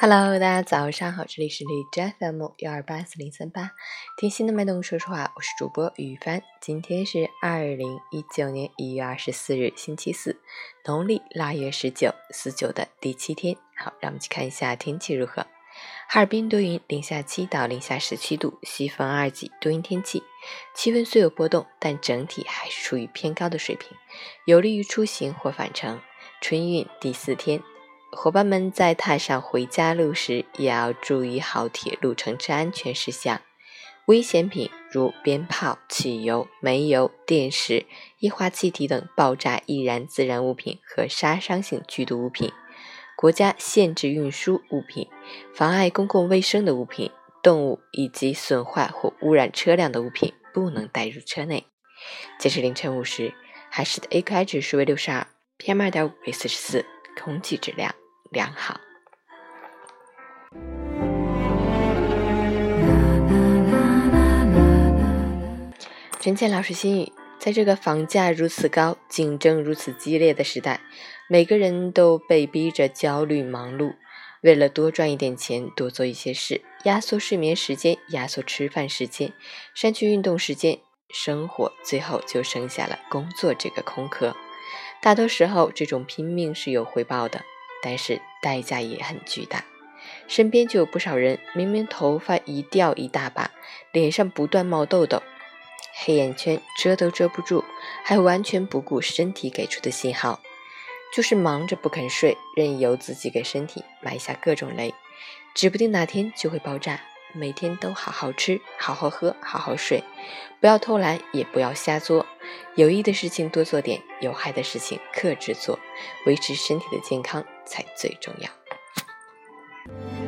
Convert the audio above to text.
Hello，大家早上好，这里是荔枝 FM 幺二八四零三八，听心的脉动，说实话，我是主播雨帆。今天是二零一九年一月二十四日，星期四，农历腊月十九，四九的第七天。好，让我们去看一下天气如何。哈尔滨多云，零下七到零下十七度，西风二级，多云天气，气温虽有波动，但整体还是处于偏高的水平，有利于出行或返程。春运第四天。伙伴们在踏上回家路时，也要注意好铁路乘车安全事项。危险品如鞭炮、汽油、煤油、电石、液化气体等爆炸易燃自燃物品和杀伤性剧毒物品，国家限制运输物品、妨碍公共卫生的物品、动物以及损坏或污染车辆的物品不能带入车内。截至凌晨五时，海市的 AQI 指数为六十二，PM 二点五为四十四。空气质量良好。陈倩老师心语：在这个房价如此高、竞争如此激烈的时代，每个人都被逼着焦虑忙碌。为了多赚一点钱，多做一些事，压缩睡眠时间，压缩吃饭时间，删去运动时间，生活最后就剩下了工作这个空壳。大多时候，这种拼命是有回报的，但是代价也很巨大。身边就有不少人，明明头发一掉一大把，脸上不断冒痘痘，黑眼圈遮都遮不住，还完全不顾身体给出的信号，就是忙着不肯睡，任由自己给身体埋下各种雷，指不定哪天就会爆炸。每天都好好吃，好好喝，好好睡，不要偷懒，也不要瞎作。有益的事情多做点，有害的事情克制做，维持身体的健康才最重要。